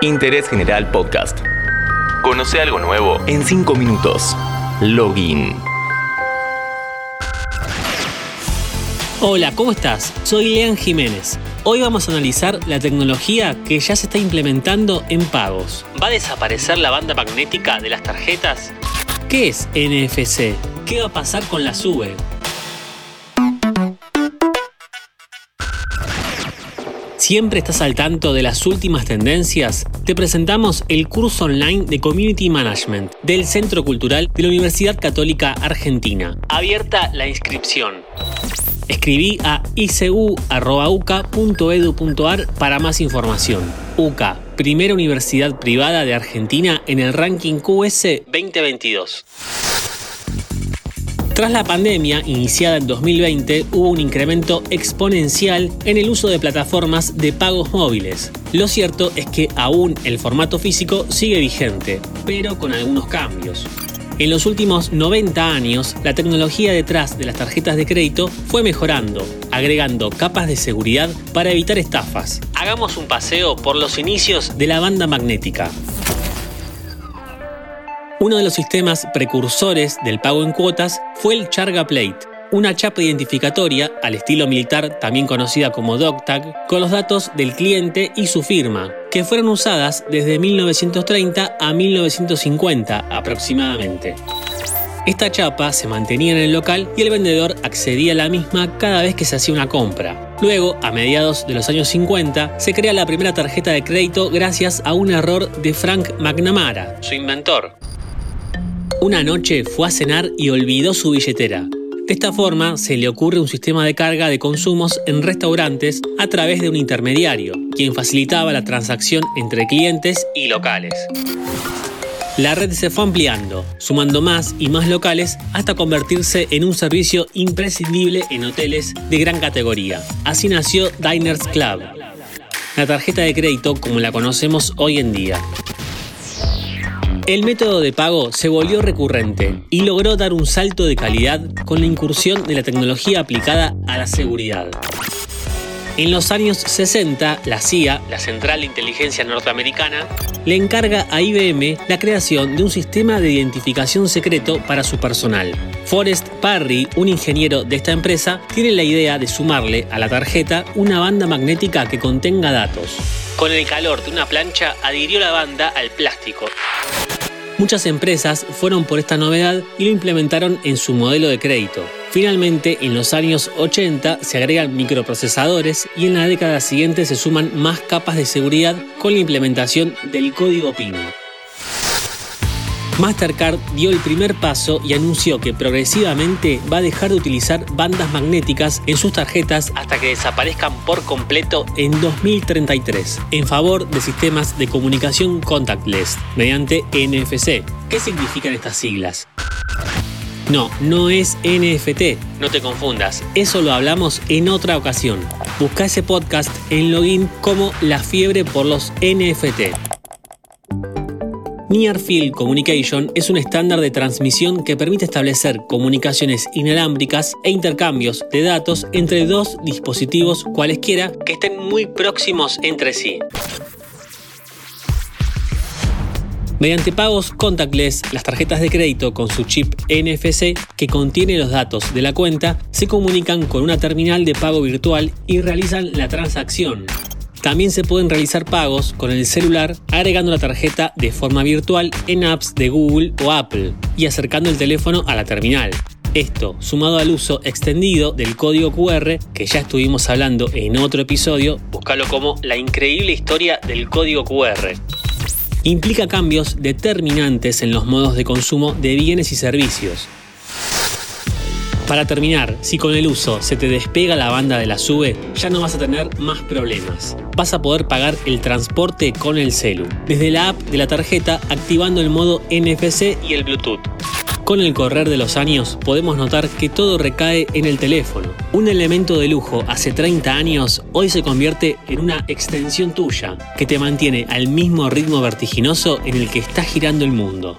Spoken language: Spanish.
Interés General Podcast. Conoce algo nuevo en 5 minutos. Login. Hola, ¿cómo estás? Soy Lean Jiménez. Hoy vamos a analizar la tecnología que ya se está implementando en pagos. ¿Va a desaparecer la banda magnética de las tarjetas? ¿Qué es NFC? ¿Qué va a pasar con la SUBE? ¿Siempre estás al tanto de las últimas tendencias? Te presentamos el curso online de Community Management del Centro Cultural de la Universidad Católica Argentina. Abierta la inscripción. Escribí a icu.uca.edu.ar para más información. UCA, primera universidad privada de Argentina en el ranking QS 2022. Tras la pandemia, iniciada en 2020, hubo un incremento exponencial en el uso de plataformas de pagos móviles. Lo cierto es que aún el formato físico sigue vigente, pero con algunos cambios. En los últimos 90 años, la tecnología detrás de las tarjetas de crédito fue mejorando, agregando capas de seguridad para evitar estafas. Hagamos un paseo por los inicios de la banda magnética. Uno de los sistemas precursores del pago en cuotas fue el Charga Plate, una chapa identificatoria al estilo militar también conocida como DocTag, con los datos del cliente y su firma, que fueron usadas desde 1930 a 1950 aproximadamente. Esta chapa se mantenía en el local y el vendedor accedía a la misma cada vez que se hacía una compra. Luego, a mediados de los años 50, se crea la primera tarjeta de crédito gracias a un error de Frank McNamara, su inventor. Una noche fue a cenar y olvidó su billetera. De esta forma, se le ocurre un sistema de carga de consumos en restaurantes a través de un intermediario, quien facilitaba la transacción entre clientes y locales. La red se fue ampliando, sumando más y más locales hasta convertirse en un servicio imprescindible en hoteles de gran categoría. Así nació Diners Club, la tarjeta de crédito como la conocemos hoy en día. El método de pago se volvió recurrente y logró dar un salto de calidad con la incursión de la tecnología aplicada a la seguridad. En los años 60, la CIA, la Central de Inteligencia Norteamericana, le encarga a IBM la creación de un sistema de identificación secreto para su personal. Forrest Parry, un ingeniero de esta empresa, tiene la idea de sumarle a la tarjeta una banda magnética que contenga datos. Con el calor de una plancha adhirió la banda al plástico Muchas empresas fueron por esta novedad y lo implementaron en su modelo de crédito. Finalmente, en los años 80 se agregan microprocesadores y en la década siguiente se suman más capas de seguridad con la implementación del código PIN. Mastercard dio el primer paso y anunció que progresivamente va a dejar de utilizar bandas magnéticas en sus tarjetas hasta que desaparezcan por completo en 2033, en favor de sistemas de comunicación contactless mediante NFC. ¿Qué significan estas siglas? No, no es NFT, no te confundas, eso lo hablamos en otra ocasión. Busca ese podcast en login como La fiebre por los NFT. Near Field Communication es un estándar de transmisión que permite establecer comunicaciones inalámbricas e intercambios de datos entre dos dispositivos cualesquiera que estén muy próximos entre sí. Mediante pagos contactless, las tarjetas de crédito con su chip NFC que contiene los datos de la cuenta se comunican con una terminal de pago virtual y realizan la transacción. También se pueden realizar pagos con el celular agregando la tarjeta de forma virtual en apps de Google o Apple y acercando el teléfono a la terminal. Esto, sumado al uso extendido del código QR, que ya estuvimos hablando en otro episodio, búscalo como la increíble historia del código QR. Implica cambios determinantes en los modos de consumo de bienes y servicios, para terminar, si con el uso se te despega la banda de la SUBE, ya no vas a tener más problemas. Vas a poder pagar el transporte con el celu, desde la app de la tarjeta activando el modo NFC y el Bluetooth. Con el correr de los años podemos notar que todo recae en el teléfono. Un elemento de lujo hace 30 años hoy se convierte en una extensión tuya que te mantiene al mismo ritmo vertiginoso en el que está girando el mundo.